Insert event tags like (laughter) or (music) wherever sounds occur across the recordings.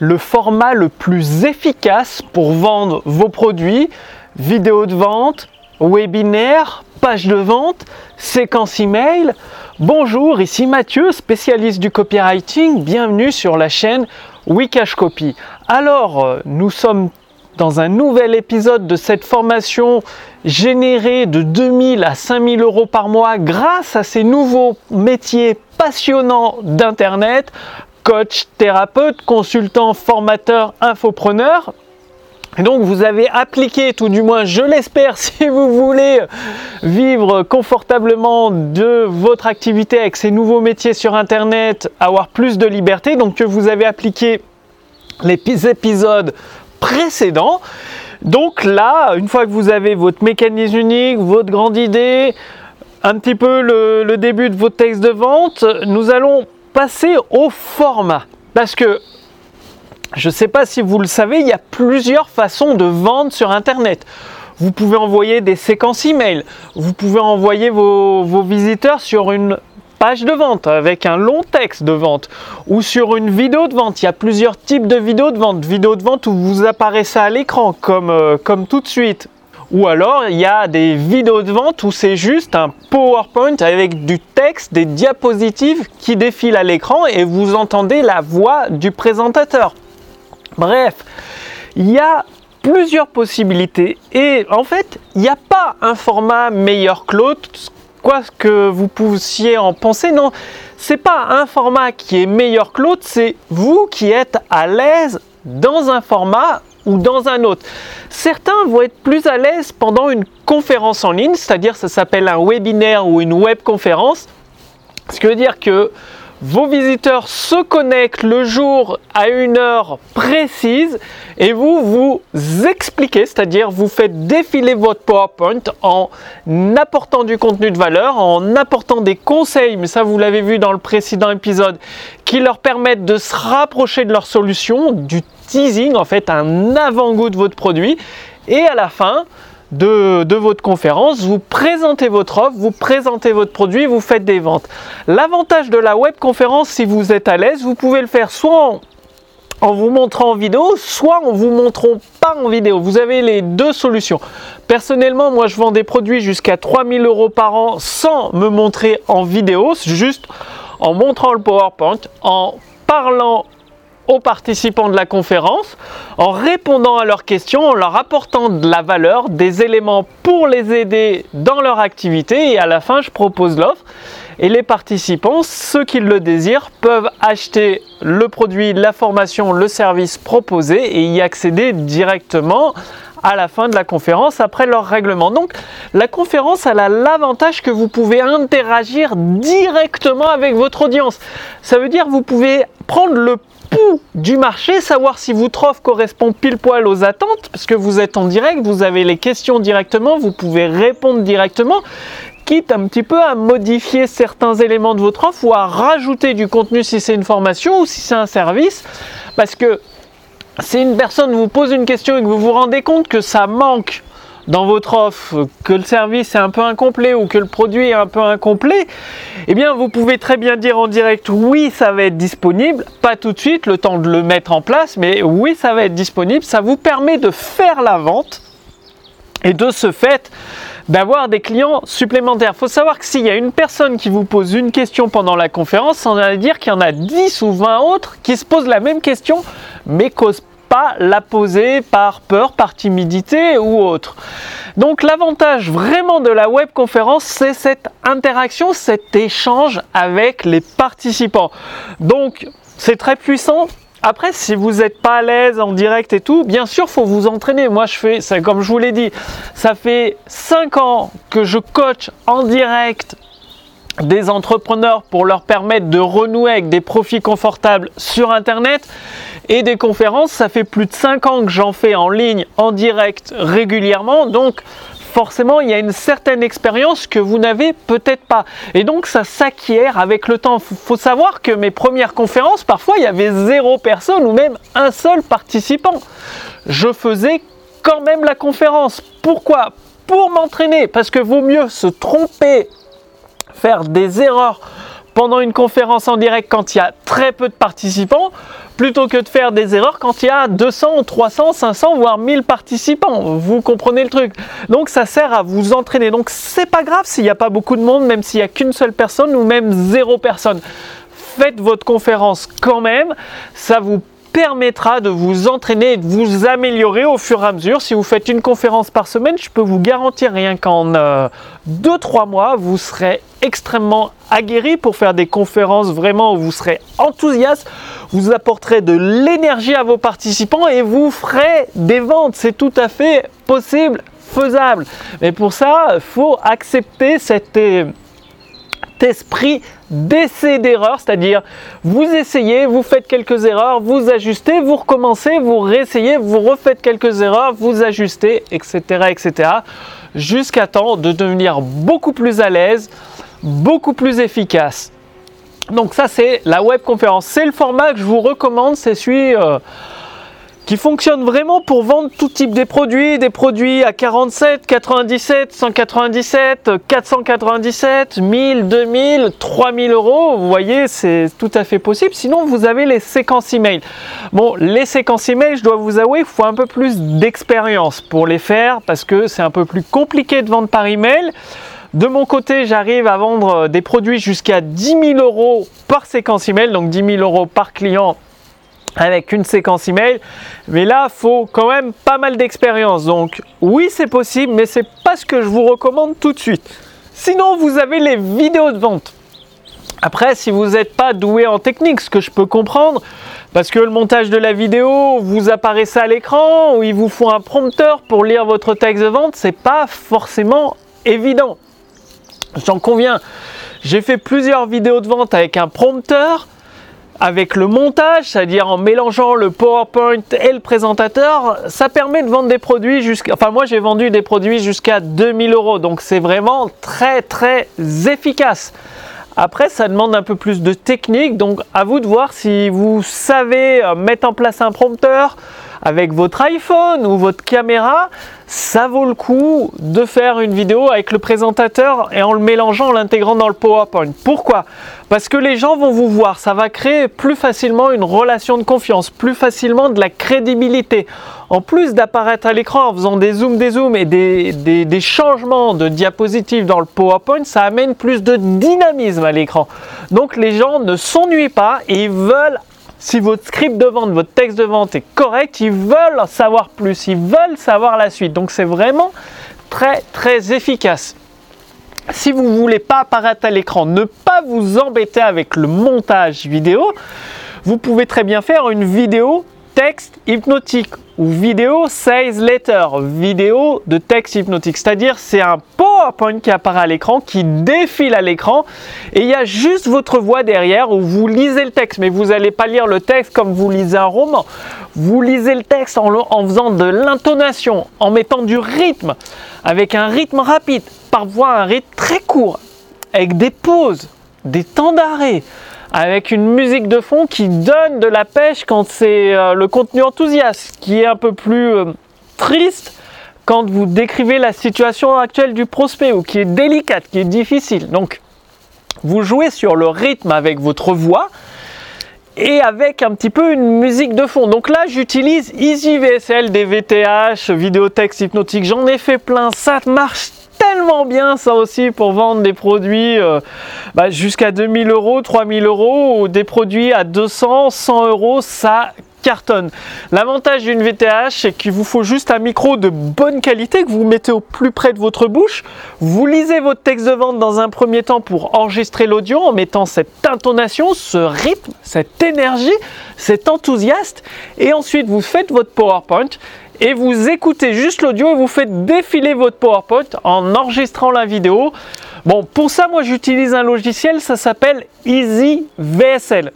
le format le plus efficace pour vendre vos produits, vidéo de vente, webinaire, page de vente, séquence email. Bonjour, ici Mathieu, spécialiste du copywriting. Bienvenue sur la chaîne Wikash Copy. Alors, euh, nous sommes dans un nouvel épisode de cette formation générée de 2000 à 5000 euros par mois grâce à ces nouveaux métiers passionnants d'Internet, coach, thérapeute, consultant, formateur, infopreneur. Et donc vous avez appliqué, tout du moins je l'espère, (laughs) si vous voulez vivre confortablement de votre activité avec ces nouveaux métiers sur Internet, avoir plus de liberté, donc que vous avez appliqué les épisodes précédents. Donc là, une fois que vous avez votre mécanisme unique, votre grande idée, un petit peu le, le début de votre texte de vente, nous allons passer au format. Parce que je ne sais pas si vous le savez, il y a plusieurs façons de vendre sur Internet. Vous pouvez envoyer des séquences email, vous pouvez envoyer vos, visiteurs sur une page de vente avec un long texte de vente ou sur une vidéo de vente. Il y a plusieurs types de vidéos de vente. Vidéo de vente où vous apparaissez à l'écran comme, euh, comme tout de suite. Ou alors il y a des vidéos de vente où c'est juste un PowerPoint avec du texte, des diapositives qui défilent à l'écran et vous entendez la voix du présentateur. Bref, il y a plusieurs possibilités et en fait il n'y a pas un format meilleur que l'autre quoi que vous puissiez en penser non c'est pas un format qui est meilleur que l'autre c'est vous qui êtes à l'aise dans un format ou dans un autre. Certains vont être plus à l'aise pendant une conférence en ligne, c'est-à-dire ça s'appelle un webinaire ou une web conférence. Ce qui veut dire que vos visiteurs se connectent le jour à une heure précise et vous vous expliquez, c'est-à-dire vous faites défiler votre PowerPoint en apportant du contenu de valeur, en apportant des conseils, mais ça vous l'avez vu dans le précédent épisode, qui leur permettent de se rapprocher de leur solution, du teasing en fait, un avant-goût de votre produit. Et à la fin, de, votre conférence, vous présentez votre offre, vous présentez votre produit, vous faites des ventes. L'avantage de la web conférence, si vous êtes à l'aise, vous pouvez le faire soit en, vous montrant en vidéo, soit en vous montrant pas en vidéo. Vous avez les deux solutions. Personnellement, moi je vends des produits jusqu'à 3000 euros par an sans me montrer en vidéo, juste en montrant le PowerPoint, en parlant aux participants de la conférence en répondant à leurs questions, en leur apportant de la valeur, des éléments pour les aider dans leur activité et à la fin je propose l'offre et les participants, ceux qui le désirent, peuvent acheter le produit, la formation, le service proposé et y accéder directement à la fin de la conférence après leur règlement. Donc la conférence elle a l'avantage que vous pouvez interagir directement avec votre audience. Ça veut dire que vous pouvez prendre le du marché, savoir si votre offre correspond pile poil aux attentes, parce que vous êtes en direct, vous avez les questions directement, vous pouvez répondre directement, quitte un petit peu à modifier certains éléments de votre offre ou à rajouter du contenu si c'est une formation ou si c'est un service, parce que si une personne vous pose une question et que vous vous rendez compte que ça manque dans votre offre, que le service est un peu incomplet ou que le produit est un peu incomplet, eh bien vous pouvez très bien dire en direct oui ça va être disponible, pas tout de suite, le temps de le mettre en place, mais oui ça va être disponible, ça vous permet de faire la vente et de ce fait d'avoir des clients supplémentaires. Il faut savoir que s'il y a une personne qui vous pose une question pendant la conférence, ça veut dire qu'il y en a 10 ou 20 autres qui se posent la même question mais causent pas la poser par peur, par timidité ou autre. Donc l'avantage vraiment de la web conférence, c'est cette interaction, cet échange avec les participants. Donc c'est très puissant. Après, si vous n'êtes pas à l'aise en direct et tout, bien sûr, faut vous entraîner. Moi, je fais, ça, comme je vous l'ai dit, ça fait 5 ans que je coach en direct des entrepreneurs pour leur permettre de renouer avec des profits confortables sur Internet et des conférences. Ça fait plus de 5 ans que j'en fais en ligne, en direct, régulièrement. Donc forcément, il y a une certaine expérience que vous n'avez peut-être pas. Et donc, ça s'acquiert avec le temps. Il faut savoir que mes premières conférences, parfois, il y avait zéro personne ou même un seul participant. Je faisais quand même la conférence. Pourquoi? Pour m'entraîner. Parce que vaut mieux se tromper faire des erreurs pendant une conférence en direct quand il y a très peu de participants plutôt que de faire des erreurs quand il y a 200, 300, 500, voire 1000 participants. Vous comprenez le truc. Donc ça sert à vous entraîner. Donc c'est pas grave s'il n'y a pas beaucoup de monde, même s'il n'y a qu'une seule personne ou même zéro personne. Faites votre conférence quand même. Ça vous permettra de vous entraîner et de vous améliorer au fur et à mesure. Si vous faites une conférence par semaine, je peux vous garantir rien qu'en 2-3 euh, mois, vous serez extrêmement aguerri pour faire des conférences vraiment où vous serez enthousiaste, vous apporterez de l'énergie à vos participants et vous ferez des ventes. C'est tout à fait possible, faisable. Mais pour ça, faut accepter cette euh, esprit d'essai d'erreur, c'est-à-dire vous essayez, vous faites quelques erreurs, vous ajustez, vous recommencez, vous réessayez, vous refaites quelques erreurs, vous ajustez, etc., etc., jusqu'à temps de devenir beaucoup plus à l'aise, beaucoup plus efficace. Donc ça c'est la web conférence, c'est le format que je vous recommande, c'est celui euh, qui fonctionne vraiment pour vendre tout type de produits, des produits à 47, 97, 197, 497, 1000, 2000, 3000 euros. Vous voyez, c'est tout à fait possible. Sinon, vous avez les séquences email. Bon, les séquences email, je dois vous avouer, il faut un peu plus d'expérience pour les faire parce que c'est un peu plus compliqué de vendre par email. De mon côté, j'arrive à vendre des produits jusqu'à 10 000 euros par séquence email, donc 10 000 euros par client avec une séquence email. Mais là, faut quand même pas mal d'expérience. Donc oui, c'est possible, mais c'est pas ce que je vous recommande tout de suite. Sinon, vous avez les vidéos de vente. Après, si vous n'êtes pas doué en technique, ce que je peux comprendre, parce que le montage de la vidéo, vous apparaissez à l'écran, ou il vous faut un prompteur pour lire votre texte de vente, c'est pas forcément évident. J'en conviens. J'ai fait plusieurs vidéos de vente avec un prompteur avec le montage, c'est-à-dire en mélangeant le PowerPoint et le présentateur, ça permet de vendre des produits jusqu'à... Enfin moi j'ai vendu des produits jusqu'à 2000 euros, donc c'est vraiment très très efficace. Après, ça demande un peu plus de technique, donc à vous de voir si vous savez euh, mettre en place un prompteur, avec votre iPhone ou votre caméra, ça vaut le coup de faire une vidéo avec le présentateur et en le mélangeant, en l'intégrant dans le PowerPoint. Pourquoi? Parce que les gens vont vous voir, ça va créer plus facilement une relation de confiance, plus facilement de la crédibilité. En plus d'apparaître à l'écran en faisant des zooms, des zooms et des, changements de diapositives dans le PowerPoint, ça amène plus de dynamisme à l'écran. Donc les gens ne s'ennuient pas et ils veulent si votre script de vente, votre texte de vente est correct, ils veulent savoir plus, ils veulent savoir la suite. Donc c'est vraiment très très efficace. Si vous ne voulez pas apparaître à l'écran, ne pas vous embêter avec le montage vidéo, vous pouvez très bien faire une vidéo texte hypnotique ou vidéo sales letter, vidéo de texte hypnotique. C'est-à-dire c'est un PowerPoint qui apparaît à l'écran, qui défile à l'écran et il y a juste votre voix derrière où vous lisez le texte. Mais vous n'allez pas lire le texte comme vous lisez un roman. Vous lisez le texte en, en faisant de l'intonation, en mettant du rythme, avec un rythme rapide, parfois un rythme très court, avec des pauses, des temps d'arrêt avec une musique de fond qui donne de la pêche quand c'est euh, le contenu enthousiaste, qui est un peu plus euh, triste quand vous décrivez la situation actuelle du prospect ou qui est délicate, qui est difficile. Donc, vous jouez sur le rythme avec votre voix et avec un petit peu une musique de fond. Donc là, j'utilise Easy VSL, des VTH, vidéotexte hypnotique. J'en ai fait plein, ça marche tellement bien ça aussi pour vendre des produits euh, bah, jusqu'à 2000 euros, 3000 euros ou des produits à 200, 100 euros, ça cartonne. L'avantage d'une VTH, c'est qu'il vous faut juste un micro de bonne qualité que vous mettez au plus près de votre bouche. Vous lisez votre texte de vente dans un premier temps pour enregistrer l'audio en mettant cette intonation, ce rythme, cette énergie, cet enthousiasme. Et ensuite, vous faites votre PowerPoint et vous écoutez juste l'audio et vous faites défiler votre PowerPoint en enregistrant la vidéo. Bon, pour ça, moi j'utilise un logiciel, ça s'appelle Easy VSL.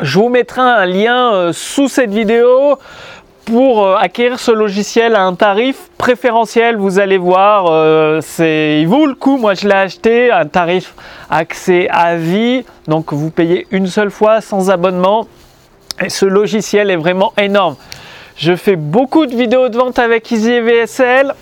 Je vous mettrai un lien euh, sous cette vidéo pour euh, acquérir ce logiciel à un tarif préférentiel. Vous allez voir, euh, c'est, il vaut le coup. Moi, je l'ai acheté à un tarif accès à vie. Donc, vous payez une seule fois sans abonnement. Et ce logiciel est vraiment énorme. Je fais beaucoup de vidéos de vente avec EasyVSL.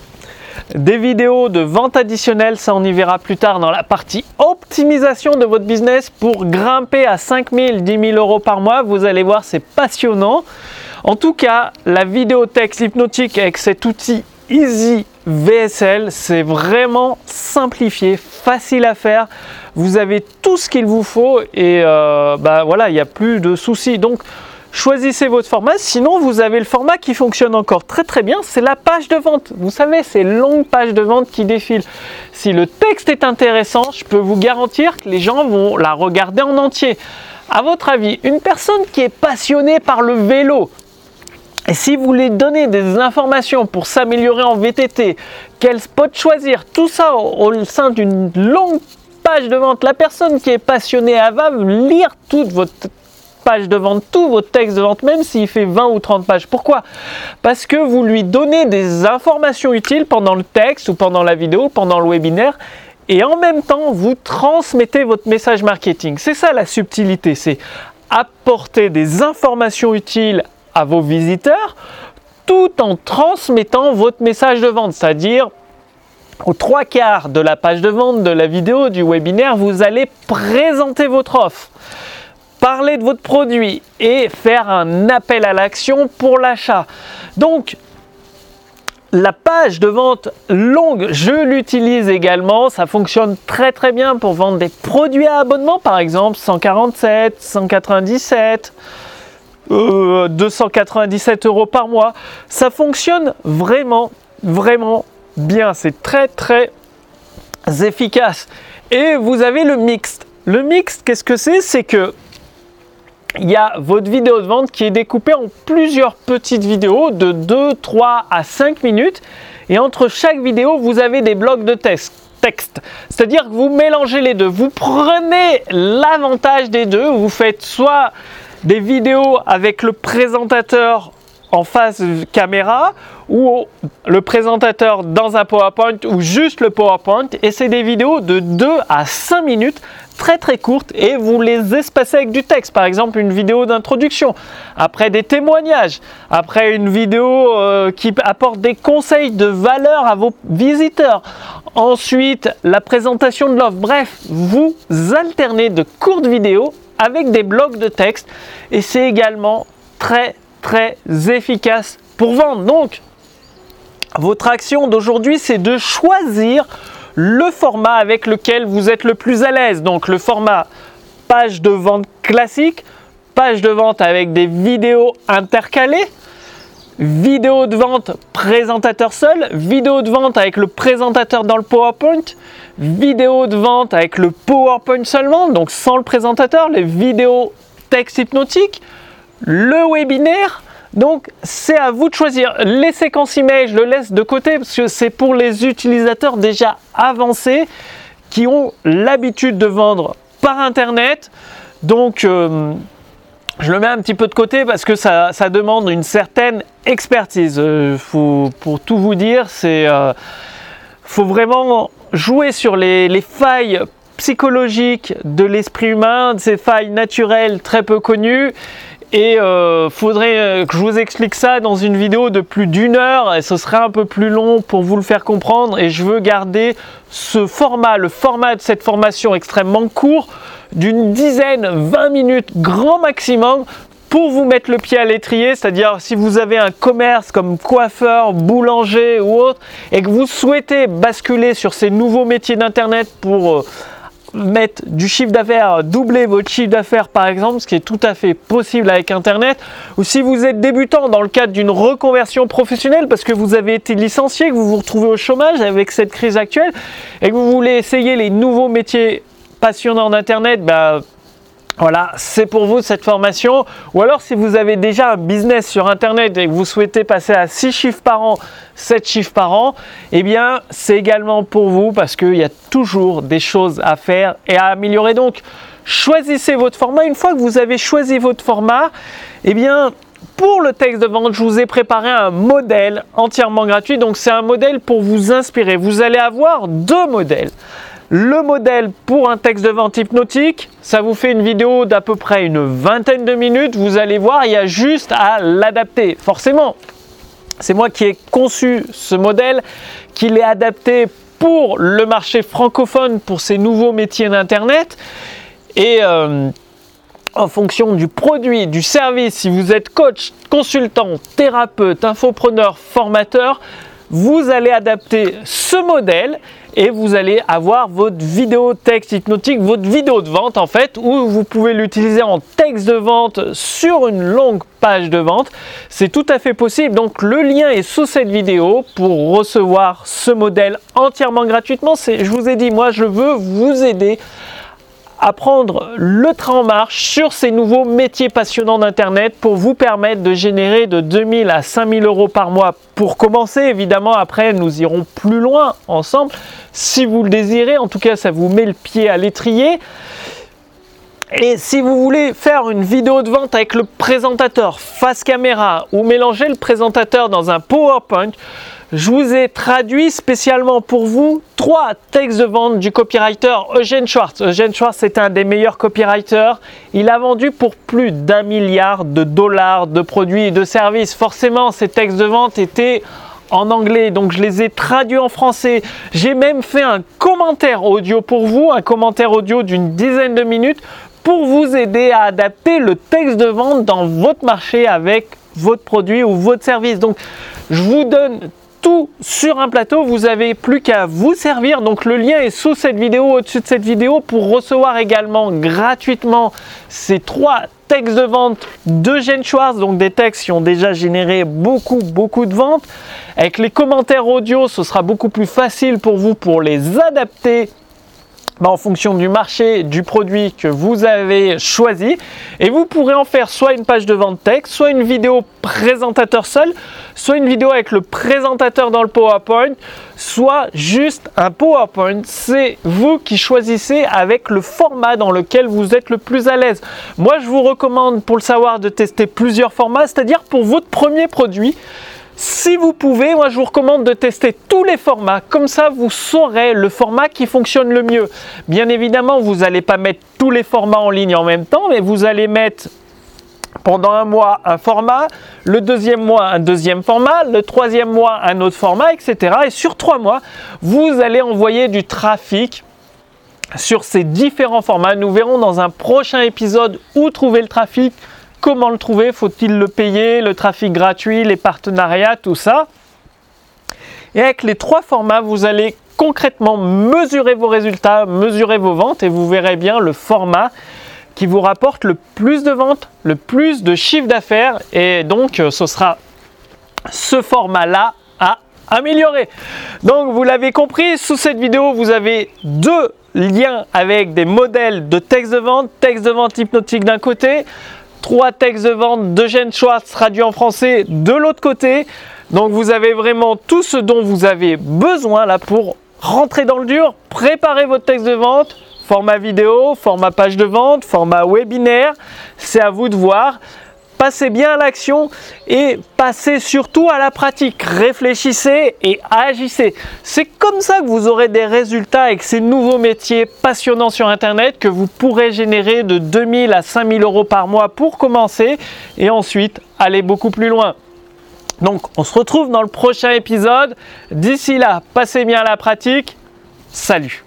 Des vidéos de vente additionnelle, ça on y verra plus tard dans la partie optimisation de votre business pour grimper à 5 000, 10 000 euros par mois. Vous allez voir, c'est passionnant. En tout cas, la vidéo texte hypnotique avec cet outil Easy VSL, c'est vraiment simplifié, facile à faire. Vous avez tout ce qu'il vous faut et euh, bah voilà, il n'y a plus de soucis. Donc, choisissez votre format. Sinon, vous avez le format qui fonctionne encore très très bien, c'est la page de vente. Vous savez, ces longues pages de vente qui défilent. Si le texte est intéressant, je peux vous garantir que les gens vont la regarder en entier. À votre avis, une personne qui est passionnée par le vélo, et si vous voulez donner des informations pour s'améliorer en VTT, quel spot choisir, tout ça au, sein d'une longue page de vente, la personne qui est passionnée, elle va lire toute votre page de vente, tout votre texte de vente, même s'il fait 20 ou 30 pages. Pourquoi? Parce que vous lui donnez des informations utiles pendant le texte ou pendant la vidéo, pendant le webinaire, et en même temps, vous transmettez votre message marketing. C'est ça la subtilité, c'est apporter des informations utiles à vos visiteurs tout en transmettant votre message de vente, c'est-à-dire aux trois quarts de la page de vente, de la vidéo, du webinaire, vous allez présenter votre offre, parler de votre produit et faire un appel à l'action pour l'achat. Donc, la page de vente longue, je l'utilise également. Ça fonctionne très très bien pour vendre des produits à abonnement, par exemple 147, 197. 297 euh, euros par mois. Ça fonctionne vraiment, vraiment bien. C'est très, très efficace. Et vous avez le mixte. Le mixte, qu'est-ce que c'est? C'est que il y a votre vidéo de vente qui est découpée en plusieurs petites vidéos de 2, 3 à 5 minutes. Et entre chaque vidéo, vous avez des blocs de texte. C'est-à-dire que vous mélangez les deux. Vous prenez l'avantage des deux. Vous faites soit des vidéos avec le présentateur en face caméra ou le présentateur dans un PowerPoint ou juste le PowerPoint et c'est des vidéos de 2 à 5 minutes très très courtes et vous les espacez avec du texte. Par exemple une vidéo d'introduction après des témoignages après une vidéo euh, qui apporte des conseils de valeur à vos visiteurs. Ensuite la présentation de l'offre. Bref vous alternez de courtes vidéos avec des blocs de texte et c'est également très très efficace pour vendre. Donc, votre action d'aujourd'hui, c'est de choisir le format avec lequel vous êtes le plus à l'aise. Donc, le format page de vente classique, page de vente avec des vidéos intercalées, vidéo de vente présentateur seul, vidéo de vente avec le présentateur dans le PowerPoint, vidéo de vente avec le PowerPoint seulement, donc sans le présentateur, les vidéos texte hypnotique, le webinaire. Donc c'est à vous de choisir. Les séquences email, je le laisse de côté parce que c'est pour les utilisateurs déjà avancés qui ont l'habitude de vendre par internet. Donc euh, je le mets un petit peu de côté parce que ça, demande une certaine expertise. Euh, pour tout vous dire, c'est euh, faut vraiment jouer sur les, failles psychologiques de l'esprit humain, ces failles naturelles très peu connues. Et euh, faudrait que je vous explique ça dans une vidéo de plus d'une heure et ce serait un peu plus long pour vous le faire comprendre. Et je veux garder ce format, le format de cette formation extrêmement court d'une dizaine, 20 minutes grand maximum pour vous mettre le pied à l'étrier, c'est-à-dire si vous avez un commerce comme coiffeur, boulanger ou autre, et que vous souhaitez basculer sur ces nouveaux métiers d'Internet pour euh, mettre du chiffre d'affaires, doubler votre chiffre d'affaires par exemple, ce qui est tout à fait possible avec Internet, ou si vous êtes débutant dans le cadre d'une reconversion professionnelle parce que vous avez été licencié, que vous vous retrouvez au chômage avec cette crise actuelle, et que vous voulez essayer les nouveaux métiers passionnant d'Internet, bah, voilà, c'est pour vous cette formation. Ou alors si vous avez déjà un business sur Internet et que vous souhaitez passer à 6 chiffres par an, 7 chiffres par an, eh bien c'est également pour vous parce qu'il y a toujours des choses à faire et à améliorer. Donc choisissez votre format. Une fois que vous avez choisi votre format, eh bien pour le texte de vente, je vous ai préparé un modèle entièrement gratuit. Donc c'est un modèle pour vous inspirer. Vous allez avoir deux modèles le modèle pour un texte de vente hypnotique. Ça vous fait une vidéo d'à peu près une vingtaine de minutes. Vous allez voir, il y a juste à l'adapter. Forcément, C'est moi qui ai conçu ce modèle, qui l'ai adapté pour le marché francophone, pour ces nouveaux métiers d'Internet. Et euh, en fonction du produit, du service, si vous êtes coach, consultant, thérapeute, infopreneur, formateur, vous allez adapter ce modèle et vous allez avoir votre vidéo texte hypnotique, votre vidéo de vente en fait, où vous pouvez l'utiliser en texte de vente sur une longue page de vente. C'est tout à fait possible. Donc le lien est sous cette vidéo pour recevoir ce modèle entièrement gratuitement. Je vous ai dit, moi je veux vous aider prendre le train en marche sur ces nouveaux métiers passionnants d'Internet pour vous permettre de générer de 2000 à 5000 euros par mois pour commencer. Évidemment, après, nous irons plus loin ensemble si vous le désirez. En tout cas, ça vous met le pied à l'étrier. Et si vous voulez faire une vidéo de vente avec le présentateur face caméra ou mélanger le présentateur dans un PowerPoint, je vous ai traduit spécialement pour vous trois textes de vente du copywriter Eugene Schwartz. Eugene Schwartz est un des meilleurs copywriters. Il a vendu pour plus d'un milliard de dollars de produits et de services. Forcément, ces textes de vente étaient en anglais, donc je les ai traduits en français. J'ai même fait un commentaire audio pour vous, un commentaire audio d'une dizaine de minutes pour vous aider à adapter le texte de vente dans votre marché avec votre produit ou votre service. Donc, je vous donne tout sur un plateau. Vous avez plus qu'à vous servir. Donc le lien est sous cette vidéo, au-dessus de cette vidéo, pour recevoir également gratuitement ces trois textes de vente de Gene Schwartz, donc des textes qui ont déjà généré beaucoup, beaucoup de ventes. Avec les commentaires audio, ce sera beaucoup plus facile pour vous pour les adapter bah, en fonction du marché, du produit que vous avez choisi. Et vous pourrez en faire soit une page de vente texte, soit une vidéo présentateur seul, soit une vidéo avec le présentateur dans le PowerPoint, soit juste un PowerPoint. C'est vous qui choisissez avec le format dans lequel vous êtes le plus à l'aise. Moi, je vous recommande pour le savoir de tester plusieurs formats, c'est-à-dire pour votre premier produit. Si vous pouvez, moi je vous recommande de tester tous les formats. Comme ça, vous saurez le format qui fonctionne le mieux. Bien évidemment, vous n'allez pas mettre tous les formats en ligne en même temps, mais vous allez mettre pendant un mois un format, le deuxième mois un deuxième format, le troisième mois un autre format, etc. Et sur trois mois, vous allez envoyer du trafic sur ces différents formats. Nous verrons dans un prochain épisode où trouver le trafic, Comment le trouver? Faut-il le payer Le trafic gratuit, les partenariats, tout ça? Et avec les trois formats, vous allez concrètement mesurer vos résultats, mesurer vos ventes et vous verrez bien le format qui vous rapporte le plus de ventes, le plus de chiffre d'affaires et donc euh, ce sera ce format-là à améliorer. Donc vous l'avez compris, sous cette vidéo, vous avez deux liens avec des modèles de texte de vente, texte de vente hypnotique d'un côté, trois textes de vente de Gene Schwartz traduits en français de l'autre côté. Donc vous avez vraiment tout ce dont vous avez besoin là pour rentrer dans le dur, préparer votre texte de vente, format vidéo, format page de vente, format webinaire. C'est à vous de voir passez bien à l'action et passez surtout à la pratique. Réfléchissez et agissez. C'est comme ça que vous aurez des résultats avec ces nouveaux métiers passionnants sur Internet que vous pourrez générer de 2000 à 5000 euros par mois pour commencer et ensuite aller beaucoup plus loin. Donc on se retrouve dans le prochain épisode. D'ici là, passez bien à la pratique. Salut